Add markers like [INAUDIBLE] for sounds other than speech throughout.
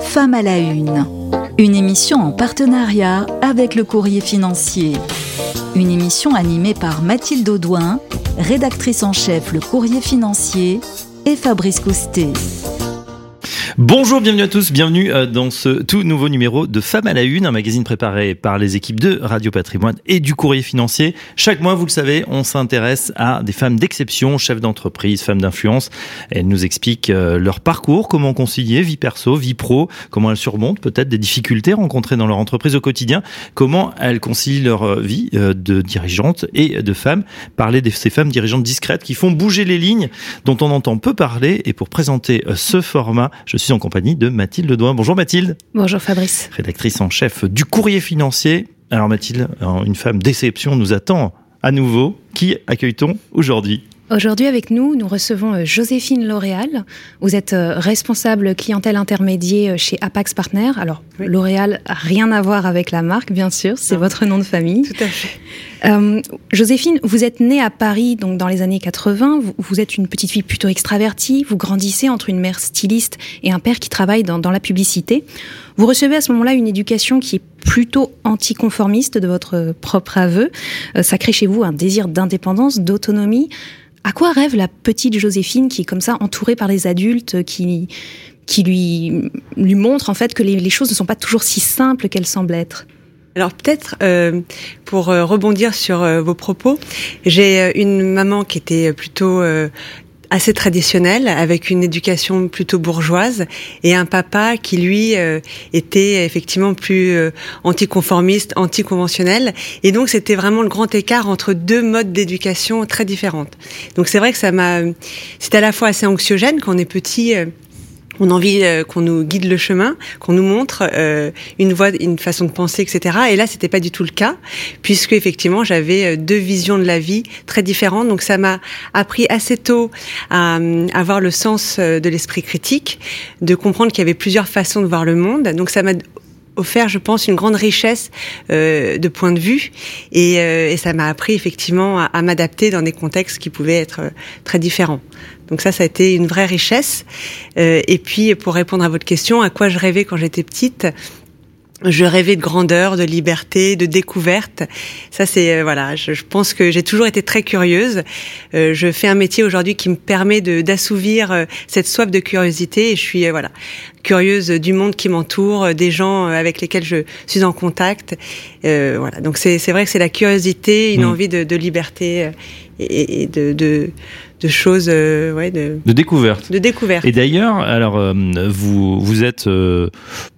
Femme à la Une, une émission en partenariat avec le Courrier financier. Une émission animée par Mathilde Audouin, rédactrice en chef Le Courrier financier, et Fabrice Coustet. Bonjour, bienvenue à tous, bienvenue euh, dans ce tout nouveau numéro de Femmes à la Une, un magazine préparé par les équipes de Radio Patrimoine et du Courrier Financier. Chaque mois, vous le savez, on s'intéresse à des femmes d'exception, chefs d'entreprise, femmes d'influence. Elles nous expliquent euh, leur parcours, comment concilier vie perso, vie pro, comment elles surmontent peut-être des difficultés rencontrées dans leur entreprise au quotidien, comment elles concilient leur euh, vie de dirigeante et de femmes. Parler de ces femmes dirigeantes discrètes qui font bouger les lignes, dont on entend peu parler. Et pour présenter ce format, je suis en compagnie de Mathilde Douin. Bonjour Mathilde. Bonjour Fabrice. Rédactrice en chef du courrier financier. Alors Mathilde, une femme déception nous attend à nouveau. Qui accueille-t-on aujourd'hui? Aujourd'hui avec nous, nous recevons euh, Joséphine L'Oréal. Vous êtes euh, responsable clientèle intermédiaire euh, chez Apax Partner. Alors L'Oréal rien à voir avec la marque, bien sûr, c'est votre nom de famille. Tout à fait. Euh, Joséphine, vous êtes née à Paris donc dans les années 80. Vous, vous, êtes une petite fille plutôt extravertie. Vous grandissez entre une mère styliste et un père qui travaille dans, dans la publicité. Vous recevez à ce moment-là une éducation qui est plutôt anticonformiste de votre propre aveu. Euh, ça crée chez vous un désir d'indépendance, d'autonomie. À quoi rêve la petite Joséphine qui est comme ça entourée par les adultes qui qui lui lui montrent en fait que les, choses ne sont pas toujours si simples qu'elles semblent être? Alors peut-être euh, pour euh, rebondir sur euh, vos propos, j'ai une maman qui était plutôt assez traditionnelle, avec une éducation plutôt bourgeoise, et un papa qui lui euh, était effectivement plus euh, anticonformiste, anticonventionnel, et donc c'était vraiment le grand écart entre deux modes d'éducation très différentes. Donc c'est vrai que ça m'a, c'est à la fois assez anxiogène quand on est petit. Euh, on a envie euh, qu'on nous guide le chemin, qu'on nous montre euh, une voie, une façon de penser, etc. Et là, c'était pas du tout le cas, puisque effectivement, j'avais euh, deux visions de la vie très différentes. Donc, ça m'a appris assez tôt à, à avoir le sens de l'esprit critique, de comprendre qu'il y avait plusieurs façons de voir le monde. Donc, ça m'a offert, je pense, une grande richesse euh, de points de vue et, euh, et ça m'a appris effectivement à, à m'adapter dans des contextes qui pouvaient être euh, très différents. Donc ça, ça a été une vraie richesse. Euh, et puis, pour répondre à votre question, à quoi je rêvais quand j'étais petite je rêvais de grandeur, de liberté, de découverte. Ça, c'est euh, voilà. Je, je, pense que j'ai toujours été très curieuse. Euh, je fais un métier aujourd'hui qui me permet d'assouvir euh, cette soif de curiosité. Et je suis euh, voilà curieuse du monde qui m'entoure, des gens avec lesquels je suis en contact. voilà. Donc c'est vrai que c'est la curiosité, une mmh. envie de, de liberté et, et de, de de choses, euh, ouais, de, de découverte. De découverte. Et d'ailleurs, alors euh, vous vous êtes euh,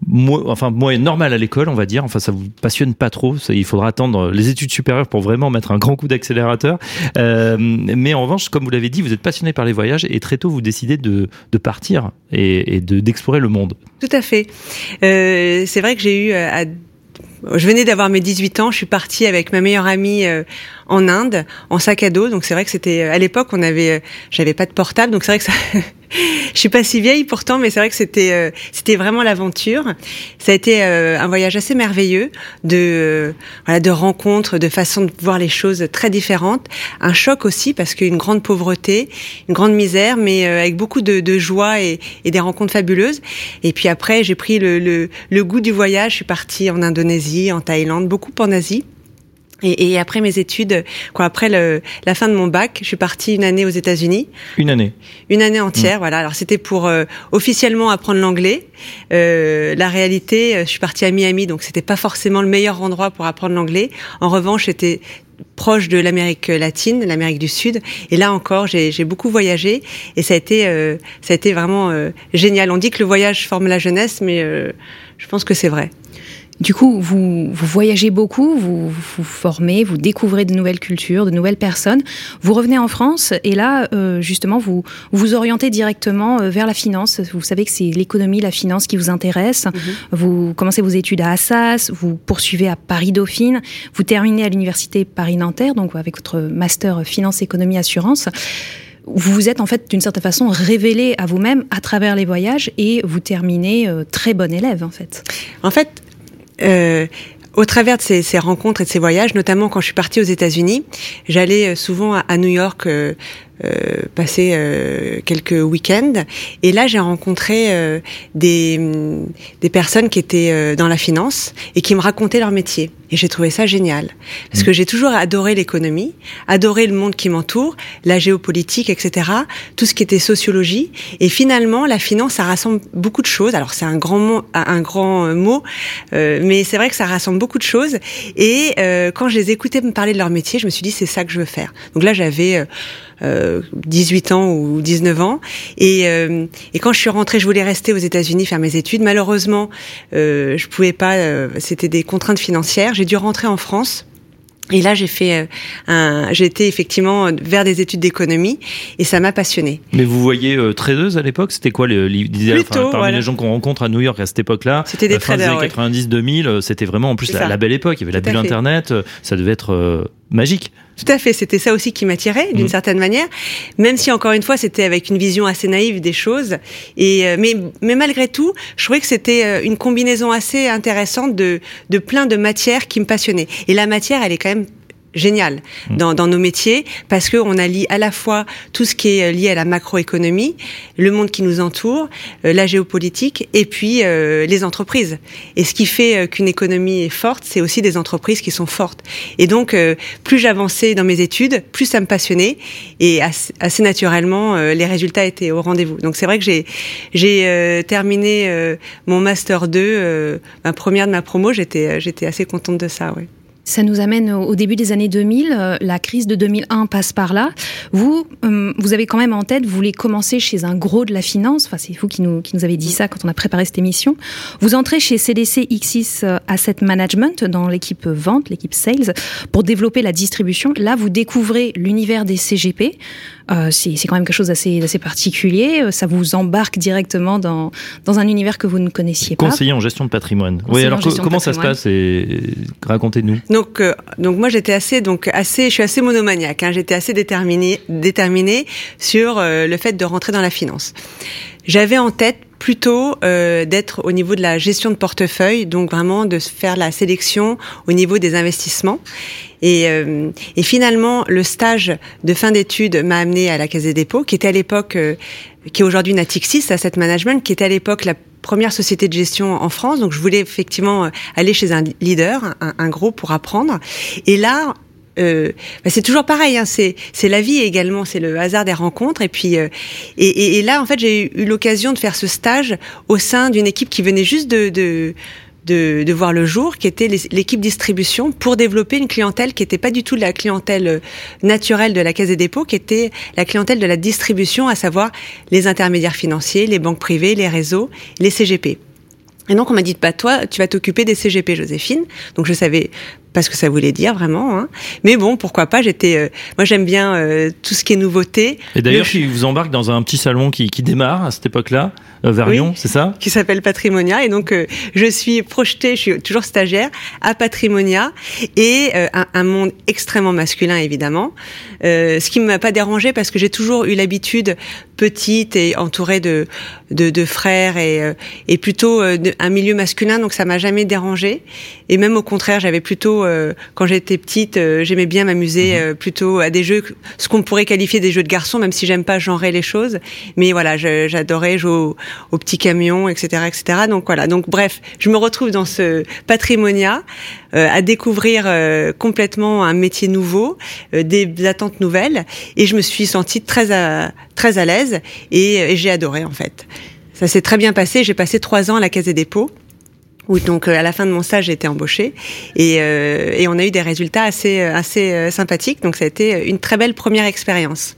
mo enfin moyenne normale à l'école, on va dire. Enfin, ça vous passionne pas trop. Ça, il faudra attendre les études supérieures pour vraiment mettre un grand coup d'accélérateur. Euh, mais en revanche, comme vous l'avez dit, vous êtes passionné par les voyages et très tôt vous décidez de, de partir et, et d'explorer le monde. Tout à fait. C'est vrai que j'ai eu à je venais d'avoir mes 18 ans, je suis partie avec ma meilleure amie en Inde en sac à dos. Donc c'est vrai que c'était à l'époque on avait, j'avais pas de portable, donc c'est vrai que ça, [LAUGHS] je suis pas si vieille pourtant, mais c'est vrai que c'était euh, c'était vraiment l'aventure. Ça a été euh, un voyage assez merveilleux de euh, voilà de rencontres, de façons de voir les choses très différentes. Un choc aussi parce qu'une grande pauvreté, une grande misère, mais euh, avec beaucoup de, de joie et, et, des rencontres fabuleuses. Et puis après, j'ai pris le, le, le goût du voyage. Je suis partie en Indonésie, en Thaïlande, beaucoup en Asie. Et, et, après mes études, quoi, après le, la fin de mon bac, je suis partie une année aux États-Unis. Une année. Une année entière, mmh. voilà. Alors c'était pour euh, officiellement apprendre l'anglais. Euh, la réalité, euh, je suis partie à Miami, donc c'était pas forcément le meilleur endroit pour apprendre l'anglais. En revanche, c'était proche de l'Amérique latine, l'Amérique du Sud. Et là encore, j'ai beaucoup voyagé et ça a été, euh, ça a été vraiment génial. On dit que le voyage forme la jeunesse, mais je pense que c'est vrai. Du coup, vous, vous voyagez beaucoup, vous vous formez, vous découvrez de nouvelles cultures, de nouvelles personnes. Vous revenez en France et là, euh, justement, vous vous orientez directement euh, vers la finance. Vous savez que c'est l'économie, la finance qui vous intéresse. -hmm. Vous commencez vos études à Assas, vous poursuivez à Paris-Dauphine, vous terminez à l'université Paris-Nanterre, donc avec votre master finance, économie, assurance vous vous êtes en fait d'une certaine façon révélé à vous-même à travers les voyages et vous terminez euh, très bon élève en fait. En fait, euh, au travers de ces, ces, rencontres et de ces voyages, notamment quand je suis partie aux États-Unis, j'allais souvent à, New York euh, euh, passer euh, quelques week-ends. Et là, j'ai rencontré euh, des, des personnes qui étaient dans la finance et qui me racontaient leur métier. Et j'ai trouvé ça génial. Parce que mmh. j'ai toujours adoré l'économie, adoré le monde qui m'entoure, la géopolitique, etc. Tout ce qui était sociologie. Et finalement, la finance, ça rassemble beaucoup de choses. Alors, c'est un grand mot, un grand mot, mais c'est vrai que ça rassemble beaucoup de choses. Et quand je les écoutais me parler de leur métier, je me suis dit, c'est ça que je veux faire. Donc là, j'avais 18 ans ou 19 ans. Et, euh, et, quand je suis rentrée, je voulais rester aux États-Unis faire mes études. Malheureusement, euh, je pouvais pas. Euh, C'était des contraintes financières. J'ai dû rentrer en France. Et là, j'ai fait un, été effectivement vers des études d'économie et ça m'a passionné. Mais vous voyez euh, tradeuse à l'époque, c'était quoi l'idée enfin, Parmi les gens qu'on rencontre à New York à cette époque-là, c'était des fin traders, des années 90-2000, c'était vraiment en plus la, belle époque. Il y avait la bulle Internet, ça devait être magique. Tout à fait, c'était ça aussi qui m'attirait d'une mm. certaine manière, même si encore une fois c'était avec une vision assez naïve des choses. Et euh, mais mais malgré tout, je trouvais que c'était euh, une combinaison assez intéressante de de plein de matières qui me passionnaient. Et la matière, elle est quand même génial mm. dans, dans, nos métiers parce que on allie à la fois tout ce qui est euh, lié à la macroéconomie, le monde qui nous entoure, euh, la géopolitique et puis euh, les entreprises. Et ce qui fait qu'une économie est forte, c'est aussi des entreprises qui sont fortes. Et donc, plus j'avançais dans mes études, plus ça me passionnait et assez, assez naturellement, les résultats étaient au rendez-vous. Donc c'est vrai que j'ai j'ai terminé mon master 2, ma première de ma promo, j'étais j'étais assez contente de ça, oui. Ça nous amène au début des années 2000. Euh, la crise de 2001 passe par là. Vous, euh, vous avez quand même en tête, vous voulez commencer chez un gros de la finance. Enfin, c'est vous qui nous, qui nous avez dit ça quand on a préparé cette émission. Vous entrez chez CDC Xis euh, Asset Management dans l'équipe vente, l'équipe sales, pour développer la distribution. Là, vous découvrez l'univers des CGP. Euh, c'est quand même quelque chose d'assez particulier. Ça vous embarque directement dans, dans un univers que vous ne connaissiez pas. Conseiller en gestion de patrimoine. oui, alors comment ça se passe Racontez-nous. Donc, euh, donc moi j'étais assez, donc assez, je suis assez monomaniaque. Hein, j'étais assez déterminée, déterminée sur euh, le fait de rentrer dans la finance. J'avais en tête plutôt euh, d'être au niveau de la gestion de portefeuille, donc vraiment de faire la sélection au niveau des investissements. Et, euh, et finalement, le stage de fin d'études m'a amené à la Caisse des dépôts, qui était à l'époque, euh, qui est aujourd'hui Natixis Asset Management, qui était à l'époque la première société de gestion en France. Donc, je voulais effectivement aller chez un leader, un, un gros, pour apprendre. Et là, euh, bah, c'est toujours pareil. Hein, c'est la vie également, c'est le hasard des rencontres. Et puis euh, et, là, en fait, j'ai eu l'occasion de faire ce stage au sein d'une équipe qui venait juste de, voir le jour, qui était l'équipe distribution, pour développer une clientèle qui n'était pas du tout la clientèle euh, naturelle de la Caisse des dépôts, qui était la clientèle de la distribution, à savoir les intermédiaires financiers, les banques privées, les réseaux, les CGP. Et donc on m'a dit, bah toi, tu vas t'occuper des CGP, Joséphine. Donc je savais pas ce que ça voulait dire vraiment. Hein. Mais bon, pourquoi pas J'étais, euh, moi j'aime bien euh, tout ce qui est nouveauté. Et d'ailleurs, je vous embarque dans un petit salon qui, qui démarre à cette époque-là, euh, vers Lyon, c'est ça? Qui s'appelle Patrimonia. Et donc je suis projetée, je suis toujours stagiaire à Patrimonia et un, un, monde extrêmement masculin évidemment. ce qui ne m'a pas dérangé parce que j'ai toujours eu l'habitude petite et entourée de de, de frères et et plutôt un milieu masculin, donc ça m'a jamais dérangé. Et même au contraire, j'avais plutôt euh, quand j'étais petite, euh, j'aimais bien m'amuser euh, plutôt à des jeux, ce qu'on pourrait qualifier des jeux de garçons, même si j'aime pas genrer les choses. Mais voilà, j'adorais jouer aux au petits camions, etc., etc. Donc voilà. Donc bref, je me retrouve dans ce patrimonia à découvrir complètement un métier nouveau, des attentes nouvelles, et je me suis sentie très à, très à l'aise et, et j'ai adoré en fait. Ça s'est très bien passé. J'ai passé trois ans à la Caisse des dépôts où donc euh, à la fin de mon stage j'ai été embauchée et, euh, et on a eu des résultats assez euh, assez sympathiques donc ça a été une très belle première expérience.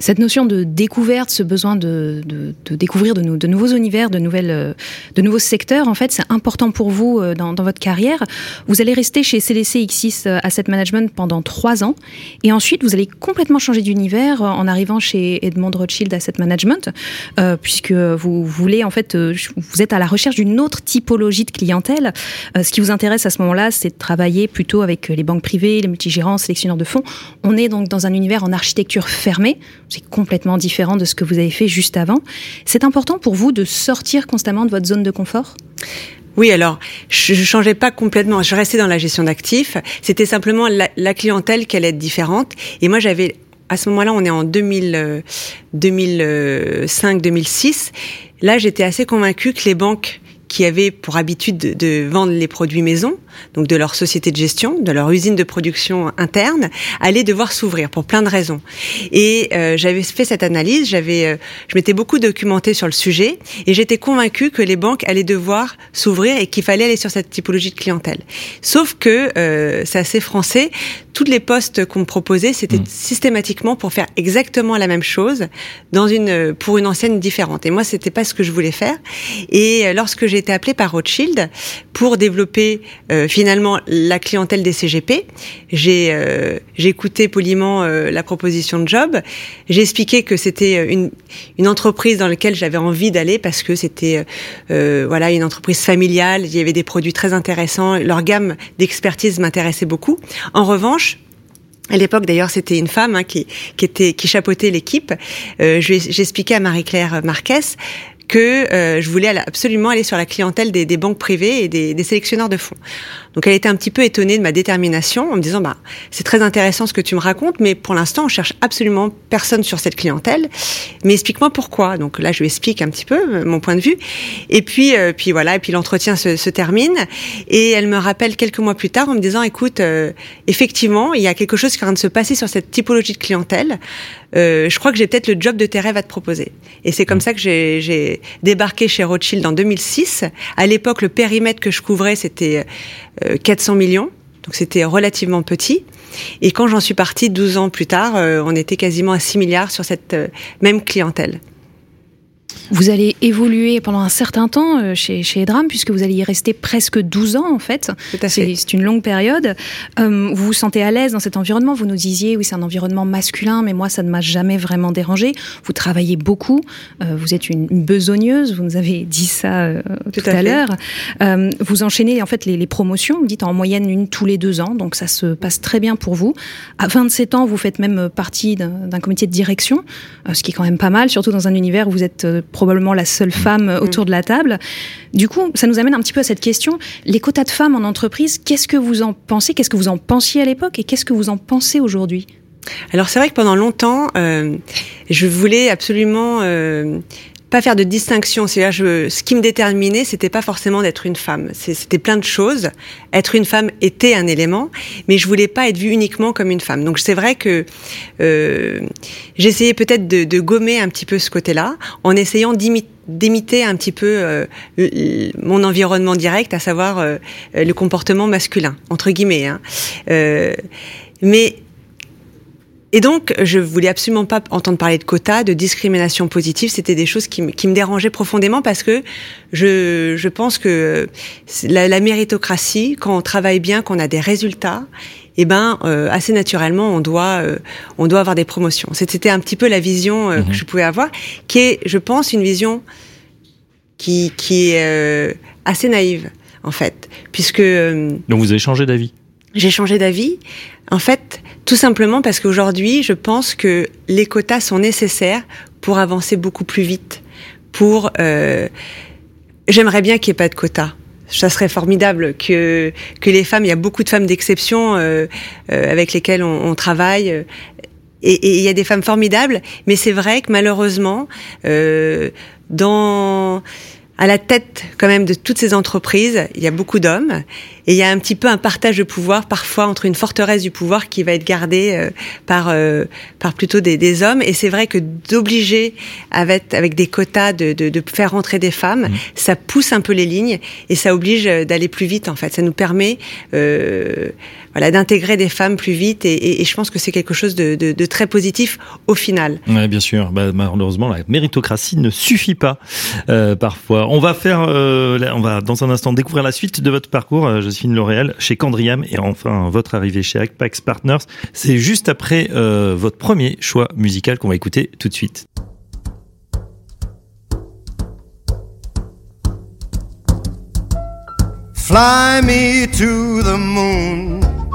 Cette notion de découverte, ce besoin de, de, de découvrir de, de, nouveaux univers, de, nouvelles, euh, de nouveaux secteurs, en fait, c'est important pour vous euh, dans, dans, votre carrière. Vous allez rester chez CDC X6 euh, Asset Management pendant trois ans, et ensuite vous allez complètement changer d'univers en arrivant chez Edmond Rothschild Asset Management, euh, puisque vous voulez en fait, vous êtes à la recherche d'une autre typologie de clientèle. Euh, ce qui vous intéresse à ce moment-là, c'est de travailler plutôt avec les banques privées, les multigérants, sélectionneurs de fonds. On est donc dans un univers en architecture fermée c'est complètement différent de ce que vous avez fait juste avant. C'est important pour vous de sortir constamment de votre zone de confort? Oui, alors je, je changeais pas complètement. Je restais dans la gestion d'actifs. C'était simplement la, clientèle qui allait être différente. Et moi, j'avais à ce moment-là, on est en 2000, 2005, 2006. Là, j'étais assez convaincue que les banques qui avaient pour habitude de, de, vendre les produits maison, donc de leur société de gestion, de leur usine de production interne, allaient devoir s'ouvrir pour plein de raisons. Et euh, j'avais fait cette analyse, j'avais, euh, je m'étais beaucoup documentée sur le sujet, et j'étais convaincue que les banques allaient devoir s'ouvrir et qu'il fallait aller sur cette typologie de clientèle. Sauf que euh, c'est assez français. Tous les postes qu'on me proposait, c'était mmh. systématiquement pour faire exactement la même chose dans une pour une enseigne différente. Et moi, c'était pas ce que je voulais faire. Et euh, lorsque j'ai été appelée par Rothschild pour développer euh, finalement la clientèle des CGP. J'ai euh, écouté poliment euh, la proposition de job. J'ai expliqué que c'était une, une entreprise dans laquelle j'avais envie d'aller parce que c'était euh, voilà une entreprise familiale. Il y avait des produits très intéressants. Leur gamme d'expertise m'intéressait beaucoup. En revanche, à l'époque, d'ailleurs, c'était une femme hein, qui, qui, était qui chapeautait l'équipe. Euh, J'expliquais à Marie-Claire Marquez que euh, je voulais absolument aller sur la clientèle des, des banques privées et des, des, sélectionneurs de fonds. Donc elle était un petit peu étonnée de ma détermination en me disant bah c'est très intéressant ce que tu me racontes, mais pour l'instant on cherche absolument personne sur cette clientèle. Mais explique-moi pourquoi. Donc là je lui explique un petit peu euh, mon point de vue. Et puis euh, puis voilà et puis l'entretien se, se, termine et elle me rappelle quelques mois plus tard en me disant écoute euh, effectivement il y a quelque chose qui est en train de se passer sur cette typologie de clientèle. Euh, je crois que j'ai peut-être le job de tes rêves à te proposer. Et c'est comme ça que j'ai débarqué chez Rothschild en 2006. À l'époque, le périmètre que je couvrais, c'était 400 euh, millions. Donc c'était relativement petit. Et quand j'en suis partie 12 ans plus tard, euh, on était quasiment à 6 milliards sur cette même clientèle. Vous allez évoluer pendant un certain temps euh, chez, chez Edram, puisque vous allez y rester presque 12 ans, en fait. C'est une longue période. Euh, vous vous sentez à l'aise dans cet environnement. Vous nous disiez, oui, c'est un environnement masculin, mais moi, ça ne m'a jamais vraiment dérangé. Vous travaillez beaucoup. Euh, vous êtes une, une, besogneuse. Vous nous avez dit ça euh, tout, tout, à, à l'heure. Vous enchaînez, en fait, les, les, promotions. Vous dites en moyenne une tous les deux ans. Donc, ça se passe très bien pour vous. À 27 ans, vous faites même partie d'un comité de direction, ce qui est quand même pas mal, surtout dans un univers où vous êtes probablement la seule femme mmh. autour de la table. Du coup, ça nous amène un petit peu à cette question. Les quotas de femmes en entreprise, qu'est-ce que vous en pensez? Qu'est-ce que vous en pensiez à l'époque et qu'est-ce que vous en pensez aujourd'hui? Alors c'est vrai que pendant longtemps, euh, je voulais absolument euh, pas faire de distinction. C'est je, ce qui me déterminait, c'était pas forcément d'être une femme. C'était plein de choses. Être une femme était un élément, mais je voulais pas être vue uniquement comme une femme. Donc c'est vrai que euh, j'essayais peut-être de, de, gommer un petit peu ce côté-là, en essayant d'imiter un petit peu euh, mon environnement direct, à savoir euh, le comportement masculin entre guillemets. Hein. Euh, mais et donc, je voulais absolument pas entendre parler de quotas, de discrimination positive. C'était des choses qui, qui, me dérangeaient profondément parce que je, je pense que la, la, méritocratie, quand on travaille bien, qu'on a des résultats, eh ben, euh, assez naturellement, on doit, euh, on doit avoir des promotions. C'était un petit peu la vision euh, mmh. que je pouvais avoir, qui est, je pense, une vision qui, qui est euh, assez naïve, en fait, puisque. Donc, vous avez changé d'avis? J'ai changé d'avis. En fait, tout simplement parce qu'aujourd'hui, je pense que les quotas sont nécessaires pour avancer beaucoup plus vite. Pour, euh, j'aimerais bien qu'il n'y ait pas de quotas. Ça serait formidable que que les femmes, il y a beaucoup de femmes d'exception euh, euh, avec lesquelles on, on travaille. Et il y a des femmes formidables, mais c'est vrai que malheureusement, euh, dans à la tête quand même de toutes ces entreprises, il y a beaucoup d'hommes et il y a un petit peu un partage de pouvoir parfois entre une forteresse du pouvoir qui va être gardée euh, par euh, par plutôt des, des hommes et c'est vrai que d'obliger avec avec des quotas de, de, de faire rentrer des femmes, mmh. ça pousse un peu les lignes et ça oblige d'aller plus vite en fait. Ça nous permet euh, voilà, d'intégrer des femmes plus vite et, et, et je pense que c'est quelque chose de, de, de, très positif au final. Oui, bien sûr. Bah, malheureusement, la méritocratie ne suffit pas euh, parfois. On va faire, euh, on va dans un instant découvrir la suite de votre parcours, euh, Josephine L'Oréal, chez Candriam et enfin votre arrivée chez Apex Partners. C'est juste après euh, votre premier choix musical qu'on va écouter tout de suite. Fly me to the moon.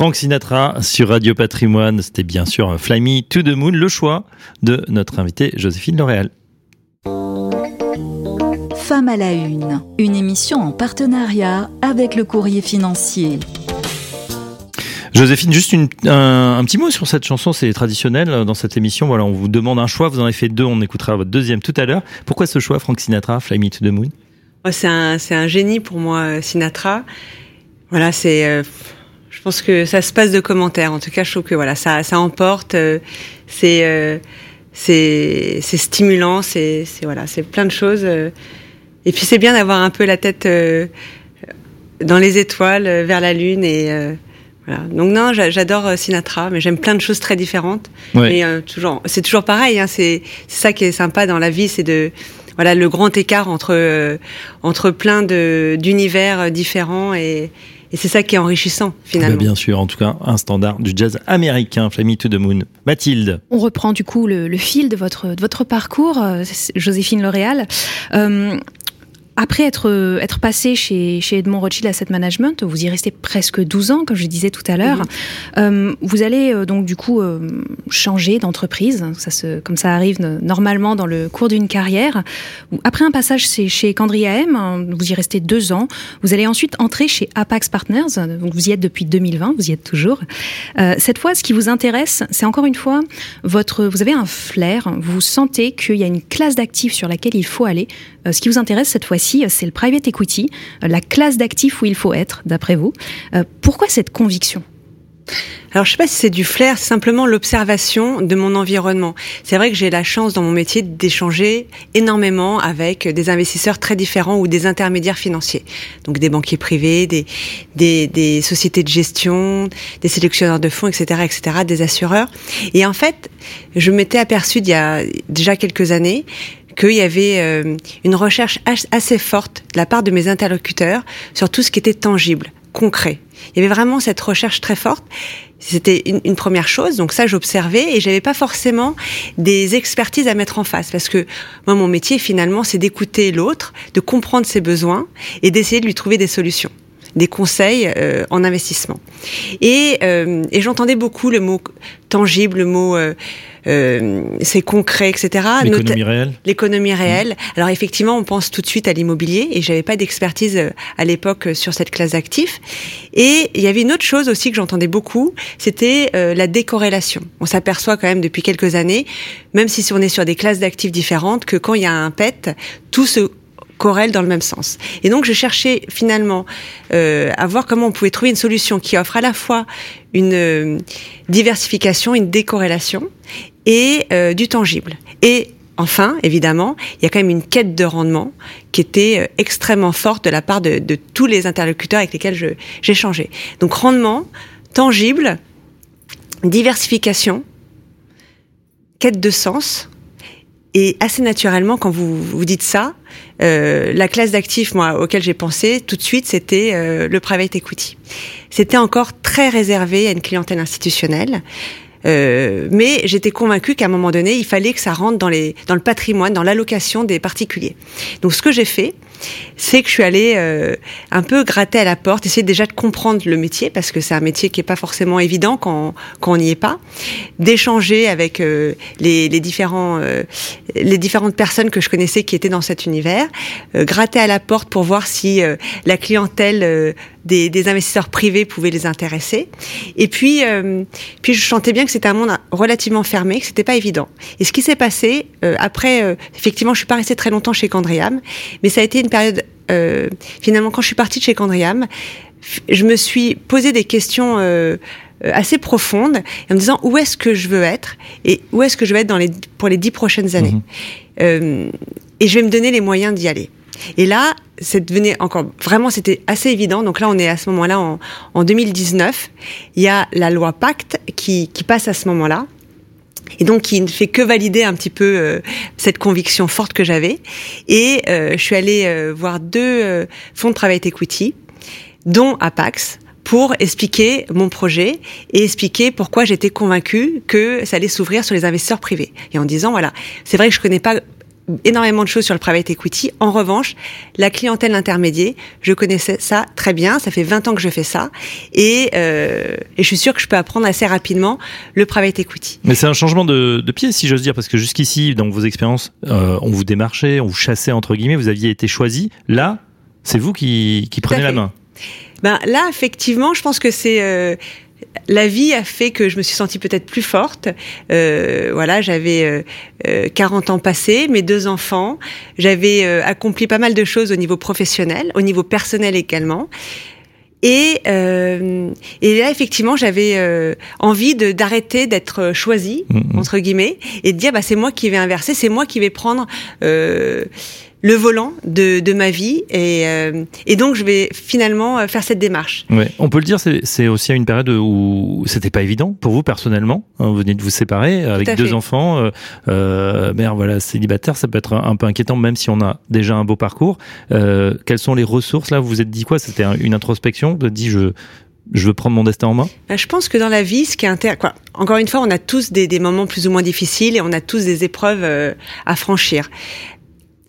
Frank Sinatra sur Radio Patrimoine, c'était bien sûr Fly Me to the Moon, le choix de notre invitée Joséphine L'Oréal. Femme à la une, une émission en partenariat avec le courrier financier. Joséphine, juste une- un, un petit mot sur cette chanson, c'est traditionnel euh, dans cette émission. Voilà, on vous demande un choix, vous en avez fait deux, on écoutera votre deuxième tout à l'heure. Pourquoi ce choix, Frank Sinatra, Fly Me to the Moon? Oh, c'est un, génie pour moi, euh, Sinatra. Voilà, c'est. euh, je pense que ça se passe de commentaires. En tout cas, je trouve que voilà, ça, ça emporte. euh, c'est, euh, c'est, c'est stimulant. C'est, c'est voilà, c'est plein de choses. euh. et puis c'est bien d'avoir un peu la tête euh, dans les étoiles, euh, vers la lune et. euh, voilà. Donc non, j'a- j'adore Sinatra, mais j'aime plein de choses très différentes. Ouais. Mais euh, toujours, c'est toujours pareil. Hein, c'est ça qui est sympa dans la vie, c'est de voilà le grand écart entre euh, entre plein de d'univers différents et, et c'est ça qui est enrichissant Bah, finalement. Bien sûr, en tout cas, un standard du jazz américain, Fly Me to the Moon. Mathilde, On reprend du coup le, le fil de votre, de votre parcours, euh, Joséphine L'Oréal. Euh, après être, être passé chez, chez Edmond Rothschild Asset Management, vous y restez presque 12 ans, comme je disais tout à l'heure. Euh, vous allez euh, donc du coup euh, changer d'entreprise, ça se, comme ça arrive euh, normalement dans le cours d'une carrière. Après un passage chez, chez Candria M, hein, vous y restez deux ans. Vous allez ensuite entrer chez Apax Partners, donc vous y êtes depuis 2020, vous y êtes toujours. Euh, cette fois, ce qui vous intéresse, c'est encore une fois votre. Vous avez un flair, vous sentez qu'il y a une classe d'actifs sur laquelle il faut aller. Euh, ce qui vous intéresse cette fois-ci, c'est le private equity, euh, la classe d'actifs où il faut être, d'après vous. Euh, pourquoi cette conviction? Alors je sais pas si c'est du flair, c'est simplement l'observation de mon environnement. C'est vrai que j'ai la chance dans mon métier d'échanger énormément avec des investisseurs très différents ou des intermédiaires financiers. Donc des banquiers privés, des, des, des sociétés de gestion, des sélectionneurs de fonds, etc., etc., des assureurs. Et en fait, je m'étais aperçue il y a déjà quelques années qu'il y avait euh, une recherche assez forte de la part de mes interlocuteurs sur tout ce qui était tangible, concret. Il y avait vraiment cette recherche très forte. C'était une, une première chose, donc ça j'observais et j'avais pas forcément des expertises à mettre en face parce que moi mon métier finalement c'est d'écouter l'autre, de comprendre ses besoins et d'essayer de lui trouver des solutions des conseils euh, en investissement. Et, euh, et j'entendais beaucoup le mot tangible, le mot euh, euh, c'est concret, etc. l'économie réelle L'économie réelle. Alors effectivement, on pense tout de suite à l'immobilier et j'avais pas d'expertise euh, à l'époque euh, sur cette classe d'actifs. Et il y avait une autre chose aussi que j'entendais beaucoup, c'était euh, la décorrélation. On s'aperçoit quand même depuis quelques années, même si on est sur des classes d'actifs différentes, que quand il y a un PET, tout se corrèlent dans le même sens. Et donc je cherchais finalement euh, à voir comment on pouvait trouver une solution qui offre à la fois une euh, diversification, une décorrélation et euh, du tangible. Et Enfin, évidemment, il y a quand même une quête de rendement qui était euh, extrêmement forte de la part de, de tous les interlocuteurs avec lesquels j'ai changé. Donc rendement, tangible, diversification, quête de sens, et assez naturellement, quand vous vous dites ça, euh, la classe d'actifs, moi, auquel j'ai pensé tout de suite, c'était euh, le private equity. C'était encore très réservé à une clientèle institutionnelle. Euh, mais j'étais convaincue qu'à un moment donné, il fallait que ça rentre dans, les, dans le patrimoine, dans l'allocation des particuliers. Donc ce que j'ai fait, c'est que je suis allée euh, un peu gratter à la porte, essayer déjà de comprendre le métier, parce que c'est un métier qui est pas forcément évident quand, quand on n'y est pas, d'échanger avec euh, les, les, différents, euh, les différentes personnes que je connaissais qui étaient dans cet univers, gratter à la porte pour voir si la clientèle des, des, investisseurs privés pouvait les intéresser. Et puis, puis je sentais bien que c'était un monde relativement fermé, que c'était pas évident. Et ce qui s'est passé après, effectivement, je suis pas restée très longtemps chez Candriam, mais ça a été une période, euh, finalement, quand je suis partie de chez Candriam, je me suis posé des questions euh, euh, assez profondes en me disant où est-ce que je veux être et où est-ce que je veux être dans les, pour les dix prochaines années? Mhm. Euh, et je vais me donner les moyens d'y aller. Et là, c'est devenu encore vraiment, c'était assez évident. Donc là, on est à ce moment-là en, en 2019. Il y a la loi Pacte qui, passe à ce moment-là et donc qui ne fait que valider un petit peu euh, cette conviction forte que j'avais. Et euh, je suis allée euh, voir deux fonds de private equity, dont Apax, pour expliquer mon projet et expliquer pourquoi j'étais convaincue que ça allait s'ouvrir sur les investisseurs privés. Et en disant, voilà, c'est vrai que je connais pas énormément de choses sur le private equity. En revanche, la clientèle intermédiaire, je connaissais ça très bien. Ça fait 20 ans que je fais ça. Et, euh, et je suis sûre que je peux apprendre assez rapidement le private equity. Mais c'est un changement de, de, pied, si j'ose dire, parce que jusqu'ici, dans vos expériences, euh, on vous démarchait, on vous chassait, entre guillemets, vous aviez été choisi. Là, c'est vous qui, qui prenez la main. Ben là, effectivement, je pense que c'est euh, la vie a fait que je me suis sentie peut-être plus forte. Euh, voilà, j'avais euh, 40 euh, ans passés, mes deux enfants. J'avais euh, accompli pas mal de choses au niveau professionnel, au niveau personnel également. Et, euh, et là, effectivement, j'avais euh, envie de d'arrêter d'être choisie mm-hmm. entre guillemets et de dire bah c'est moi qui vais inverser, c'est moi qui vais prendre euh, le volant de, de ma vie et, euh, et donc je vais finalement euh, faire cette démarche. Ouais. On peut le dire, c'est aussi à une période où c'était pas évident pour vous personnellement. Hein, vous venez de vous séparer avec deux enfants, euh, euh, mère voilà célibataire, ça peut être un, peu inquiétant même si on a déjà un beau parcours. Quelles sont les ressources là? Vous vous êtes dit quoi? C'était une introspection? Vous dit je je veux prendre mon destin en main? Bah, Je pense que dans la vie, ce qui est inter... quoi, encore une fois, on a tous des, des, moments plus ou moins difficiles et on a tous des épreuves euh, à franchir.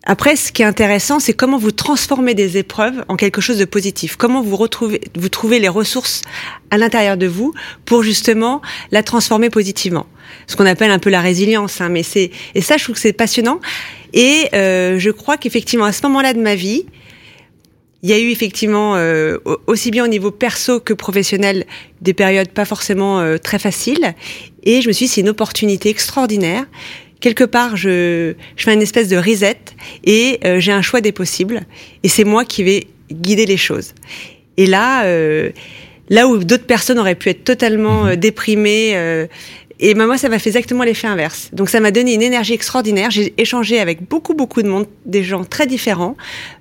Après, ce qui est intéressant, c'est comment vous transformez des épreuves en quelque chose de positif. Comment vous retrouvez, vous trouvez les ressources à l'intérieur de vous pour justement la transformer positivement. Ce qu'on appelle un peu la résilience. Hein, mais c'est et ça, je trouve que c'est passionnant. Et euh, je crois qu'effectivement, à ce moment-là de ma vie, il y a eu effectivement euh, aussi bien au niveau perso que professionnel des périodes pas forcément euh, très faciles. Et je me suis dit, c'est une opportunité extraordinaire quelque part, je, je fais une espèce de reset et euh, j'ai un choix des possibles. Et c'est moi qui vais guider les choses. Et là, euh, là où d'autres personnes auraient pu être totalement euh, déprimées, euh, et ben moi, ça m'a fait exactement l'effet inverse. Donc ça m'a donné une énergie extraordinaire. J'ai échangé avec beaucoup, beaucoup de monde, des gens très différents.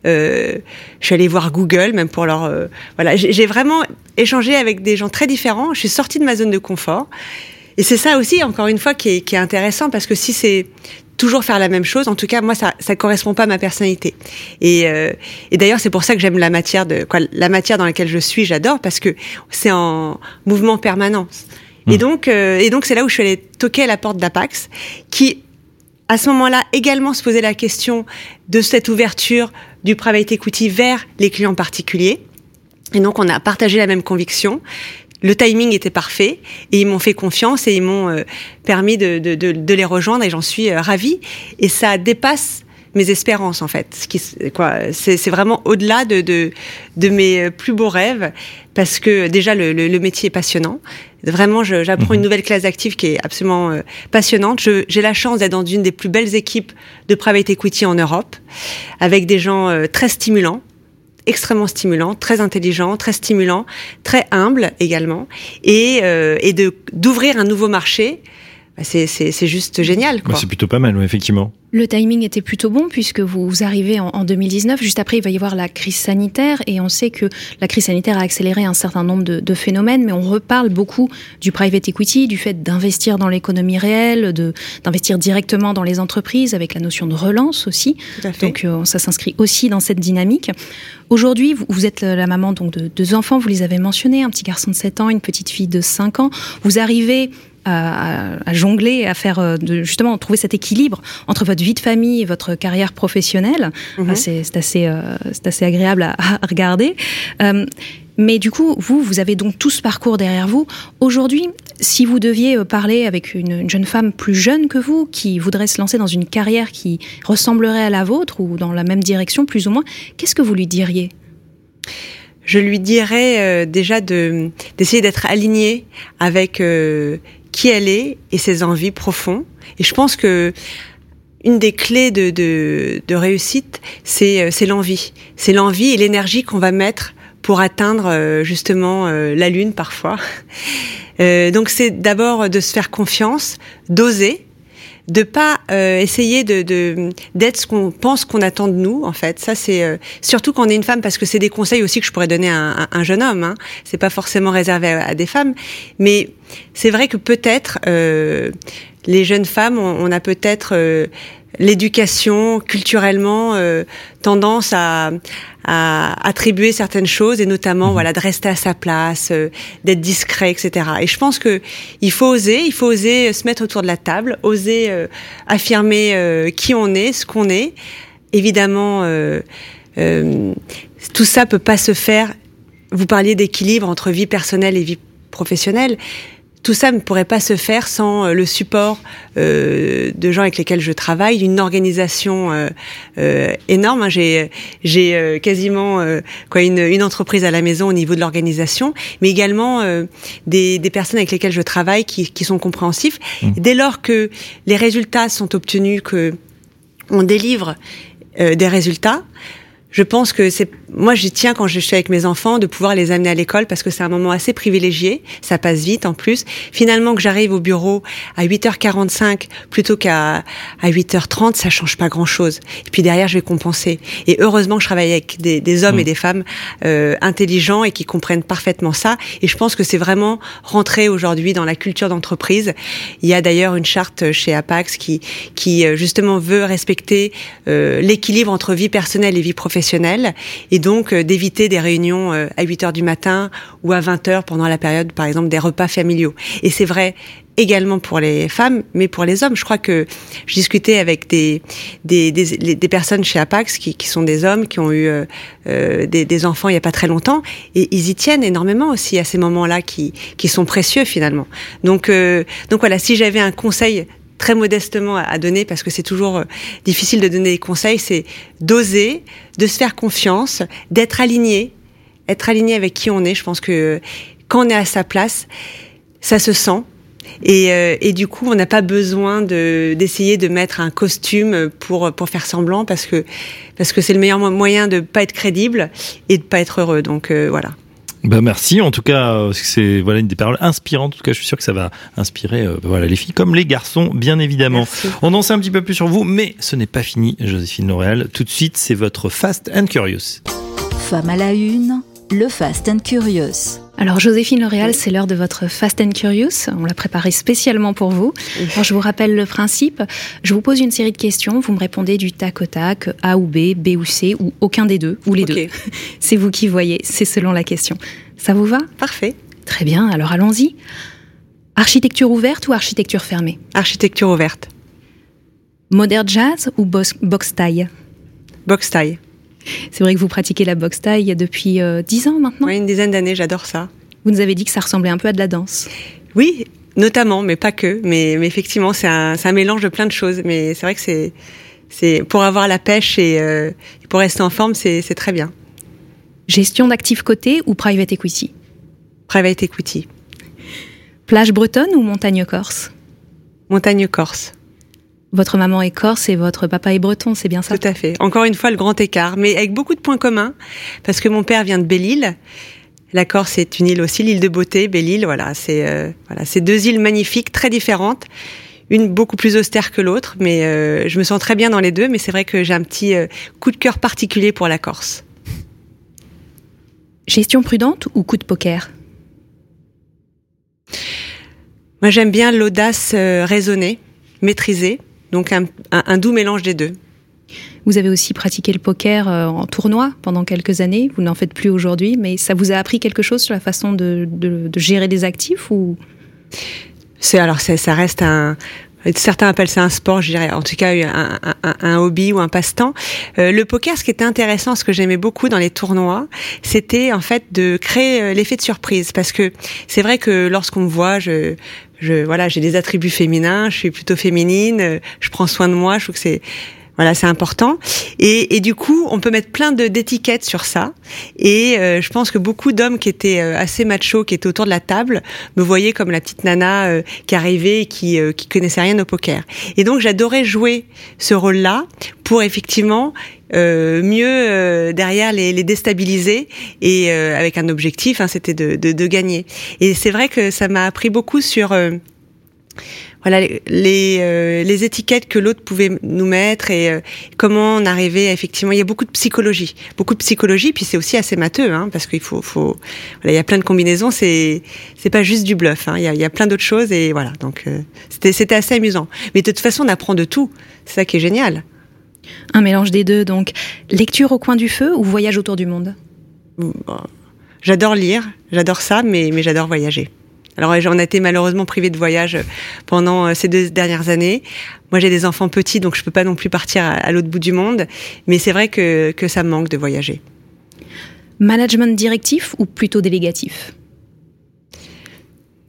Euh, je suis allée voir Google, même pour leur... Euh, voilà, j'ai vraiment échangé avec des gens très différents. Je suis sortie de ma zone de confort. Et c'est ça aussi, encore une fois, qui est, qui est intéressant parce que si c'est toujours faire la même chose. En tout cas, moi, ça, ça correspond pas à ma personnalité. Et, euh, et d'ailleurs, c'est pour ça que j'aime la matière de quoi, la matière dans laquelle je suis. J'adore parce que c'est en mouvement permanent. Et mmh. donc, euh, et donc, c'est là où je suis allée toquer à la porte d'Apax, qui à ce moment-là également se posait la question de cette ouverture du private equity vers les clients particuliers. Et donc, on a partagé la même conviction le timing était parfait et ils m'ont fait confiance et ils m'ont euh, permis de, de, de, de, les rejoindre et j'en suis euh, ravie. Et ça dépasse mes espérances en fait. Ce qui, quoi, c'est, vraiment au-delà de, de, de mes plus beaux rêves parce que déjà le, le, le métier est passionnant. Vraiment, j'apprends une nouvelle classe d'actifs qui est absolument euh, passionnante. J'ai la chance d'être dans une des plus belles équipes de private equity en Europe, avec des gens euh, très stimulants extrêmement stimulants, très intelligents, très stimulants, très humbles également, et, euh, et de d'ouvrir un nouveau marché c'est, c'est, c'est juste génial. Quoi. Bah, c'est plutôt pas mal, effectivement. Le timing était plutôt bon puisque vous arrivez en, en, 2019. Juste après, il va y avoir la crise sanitaire et on sait que la crise sanitaire a accéléré un certain nombre de, de phénomènes, mais on reparle beaucoup du private equity, du fait d'investir dans l'économie réelle, de, d'investir directement dans les entreprises avec la notion de relance aussi. Donc euh, ça s'inscrit aussi dans cette dynamique. Aujourd'hui, vous, vous, êtes la maman donc de deux enfants, vous les avez mentionnés, un petit garçon de 7 ans, une petite fille de 5 ans. Vous arrivez à, à, jongler, à faire euh, de, justement trouver cet équilibre entre votre vie de famille et votre carrière professionnelle. -hmm. C'est assez, euh, assez agréable à, [LAUGHS] à regarder. Euh, mais du coup, vous, vous avez donc tout ce parcours derrière vous. Aujourd'hui, si vous deviez euh, parler avec une, une, jeune femme plus jeune que vous, qui voudrait se lancer dans une carrière qui ressemblerait à la vôtre ou dans la même direction, plus ou moins, qu'est-ce que vous lui diriez? Je lui dirais euh, déjà d'essayer de, d'être alignée avec qui elle est et ses envies profondes. Et je pense que une des clés de, de, de réussite, c'est l'envie. C'est l'envie et l'énergie qu'on va mettre pour atteindre euh, justement euh, la lune parfois. Euh, donc c'est d'abord de se faire confiance, d'oser, de pas euh, essayer de d'être ce qu'on pense qu'on attend de nous en fait ça c'est euh, surtout quand on est une femme parce que c'est des conseils aussi que je pourrais donner à un, jeune homme hein. c'est pas forcément réservé à, des femmes mais c'est vrai que peut-être euh, les jeunes femmes on, on a peut-être l'éducation culturellement euh, tendance à, à, attribuer certaines choses et notamment mmh. voilà de rester à sa place, euh, d'être discret, etc. Et je pense que il faut oser, il faut oser se mettre autour de la table, oser euh, affirmer euh, qui on est, ce qu'on est. Évidemment, tout ça peut pas se faire. Vous parliez d'équilibre entre vie personnelle et vie professionnelle tout ça ne pourrait pas se faire sans euh, le support euh, de gens avec lesquels je travaille, d'une organisation euh, euh, énorme. Hein. J'ai j'ai euh, quasiment euh, quoi une, une, entreprise à la maison au niveau de l'organisation, mais également des, des, personnes avec lesquelles je travaille qui, qui sont compréhensifs. Mmh. Dès lors que les résultats sont obtenus, que on délivre des résultats, je pense que c'est moi j'y tiens quand je suis avec mes enfants de pouvoir les amener à l'école parce que c'est un moment assez privilégié, ça passe vite en plus. Finalement que j'arrive au bureau à 8h45 plutôt qu'à à 8h30, ça change pas grand-chose. Et puis derrière je vais compenser. Et heureusement que je travaille avec des, des hommes mmh. et des femmes euh, intelligents et qui comprennent parfaitement ça. Et je pense que c'est vraiment rentré aujourd'hui dans la culture d'entreprise. Il y a d'ailleurs une charte chez Apax qui qui euh, justement veut respecter euh, l'équilibre entre vie personnelle et vie professionnelle et donc euh, d'éviter des réunions euh, à 8 heures du matin ou à 20 heures pendant la période, par exemple, des repas familiaux. Et c'est vrai également pour les femmes, mais pour les hommes. Je crois que je discutais avec des, des, personnes chez Apax qui, sont des hommes, qui ont eu euh, des, enfants il n'y a pas très longtemps, et ils y tiennent énormément aussi à ces moments-là qui, qui sont précieux finalement. Donc, donc voilà, si j'avais un conseil très modestement à donner parce que c'est toujours euh, difficile de donner des conseils, c'est d'oser, de se faire confiance, d'être aligné, être aligné avec qui on est. Je pense que quand on est à sa place, ça se sent. Et, euh, du coup, on n'a pas besoin de d'essayer de mettre un costume pour pour faire semblant parce que parce que c'est le meilleur moyen de pas être crédible et de pas être heureux. Donc euh, voilà. Ben merci. En tout cas, euh, c'est voilà une des paroles inspirantes. En tout cas, je suis sûr que ça va inspirer euh, voilà les filles comme les garçons, bien évidemment. Merci. On en sait un petit peu plus sur vous, mais ce n'est pas fini, Joséphine L'Oréal. Tout de suite, c'est votre Fast and Curious. Femme à la une, le Fast and Curious. Alors Joséphine L'Oréal, c'est l'heure de votre Fast and Curious. On l'a préparé spécialement pour vous. Alors je vous rappelle le principe. Je vous pose une série de questions. Vous me répondez du tac au tac, A ou B, B ou C, ou aucun des deux, ou les okay. deux. [LAUGHS] C'est vous qui voyez. C'est selon la question. Ça vous va? Parfait. Très bien. Alors allons-y. Architecture ouverte ou architecture fermée? Architecture ouverte. Modern jazz ou box, box Box taille. C'est vrai que vous pratiquez la boxe taille depuis euh, 10 ans maintenant? Oui, une dizaine d'années, j'adore ça. Vous nous avez dit que ça ressemblait un peu à de la danse. Oui, notamment, mais pas que. Mais, mais effectivement, c'est un, un, mélange de plein de choses. Mais c'est vrai que c'est c'est pour avoir la pêche et euh, pour rester en forme, c'est très bien. Gestion d'actifs cotés ou private equity? Private equity. Plage bretonne ou montagne corse? Montagne corse. Votre maman est corse et votre papa est breton, c'est bien ça? Tout à fait. Encore une fois, le grand écart, mais avec beaucoup de points communs, parce que mon père vient de Belle-Île. La Corse est une île aussi, l'île de beauté, Belle-Île. Voilà, c'est euh, voilà, c'est deux îles magnifiques, très différentes. Une beaucoup plus austère que l'autre, mais euh, je me sens très bien dans les deux. Mais c'est vrai que j'ai un petit euh, coup de cœur particulier pour la Corse. Gestion prudente ou coup de poker? Moi, j'aime bien l'audace raisonnée, maîtrisée donc un, doux mélange des deux. Vous avez aussi pratiqué le poker euh, en tournoi pendant quelques années. Vous n'en faites plus aujourd'hui, mais ça vous a appris quelque chose sur la façon de, gérer des actifs ou? C'est alors ça reste un. Certains appellent ça un sport, je dirais. En tout cas, un, hobby ou un passe-temps. Euh, le poker, ce qui était intéressant, ce que j'aimais beaucoup dans les tournois, c'était en fait de créer euh, l'effet de surprise, parce que c'est vrai que lorsqu'on me voit, je je voilà, j'ai des attributs féminins, je suis plutôt féminine, euh, je prends soin de moi, je trouve que c'est voilà, c'est important. Et, et, du coup, on peut mettre plein d'étiquettes sur ça. Et euh, je pense que beaucoup d'hommes qui étaient euh, assez machos, qui étaient autour de la table, me voyaient comme la petite nana qui arrivait et qui qui connaissait rien au poker. Et donc, j'adorais jouer ce rôle-là pour effectivement euh, mieux derrière les, les, déstabiliser et avec un objectif, hein, c'était de, de, de, gagner. Et c'est vrai que ça m'a appris beaucoup sur voilà les, euh, les étiquettes que l'autre pouvait nous mettre et euh, comment on arrivait effectivement il y a beaucoup de psychologie. Beaucoup de psychologie puis c'est aussi assez matheux hein, parce qu'il faut faut voilà il y a plein de combinaisons c'est c'est pas juste du bluff hein, il, y a, il y a plein d'autres choses et voilà. Donc euh, c'était c'était assez amusant. Mais de toute façon on apprend de tout. C'est ça qui est génial. Un mélange des deux. Donc lecture au coin du feu ou voyage autour du monde? J'adore lire j'adore ça mais mais j'adore voyager alors j'en ai été malheureusement privée de voyage pendant euh, ces deux dernières années. Moi j'ai des enfants petits donc je peux pas non plus partir à, l'autre bout du monde, mais c'est vrai que, que ça me manque de voyager. Management directif ou plutôt délégatif?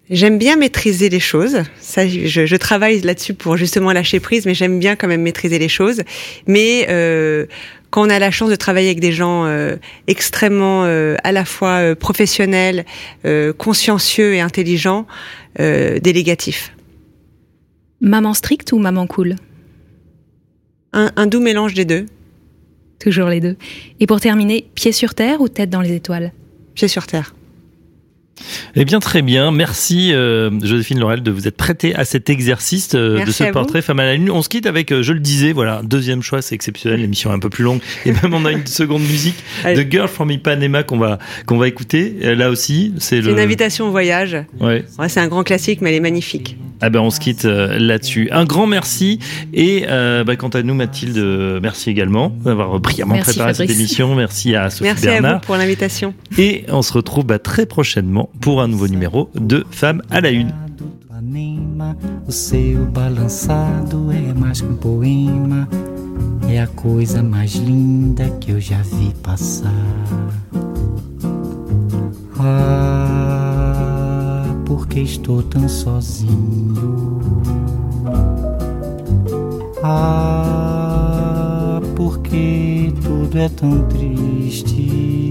J'aime bien maîtriser les choses. Ça, je, je travaille là-dessus pour justement lâcher prise, mais j'aime bien quand même maîtriser les choses. Mais euh, quand on a la chance de travailler avec des gens euh, extrêmement euh, à la fois euh, professionnels, consciencieux et intelligents, délégatifs. Maman stricte ou maman cool? Un, un doux mélange des deux. Toujours les deux. Et pour terminer, pied sur terre ou tête dans les étoiles? Pied sur terre. Eh bien, très bien. Merci, euh, Joséphine Laurel, de vous être prêtée à cet exercice euh, de ce portrait Femme à la Lune. On se quitte avec, euh, je le disais, voilà, deuxième choix, c'est exceptionnel, l'émission est un peu plus longue. Et même, on a une seconde musique [LAUGHS] de Girl from Ipanema qu'on va, qu'on va écouter. Là aussi, c'est le... une invitation au voyage. Ouais. ouais c'est un grand classique, mais elle est magnifique. Ah ben, on se quitte là-dessus. Un grand merci. Et bah, quant à nous, Mathilde, merci également d'avoir brillamment préparé cette émission. Merci à Sophie merci Bernard. à vous pour l'invitation. Et on se retrouve bah, très prochainement pour un nouveau numéro de Femmes à la Une. O seu balançado é mais que um poema, é a coisa mais linda que eu já vi passar. Ah, porque estou tão sozinho. Ah, porque tudo é tão triste.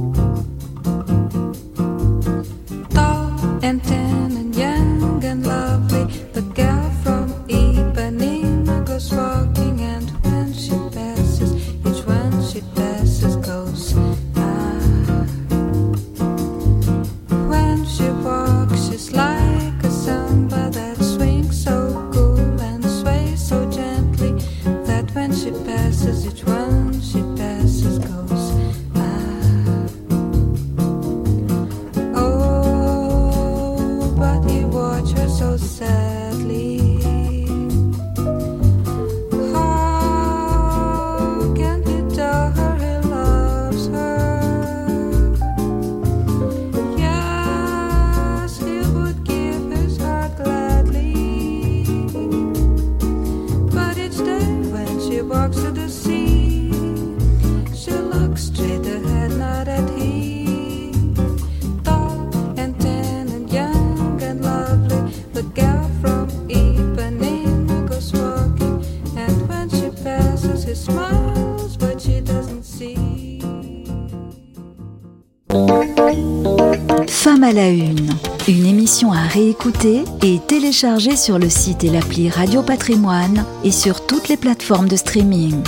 Réécouter et télécharger sur le site et l'appli Radio Patrimoine et sur toutes les plateformes de streaming.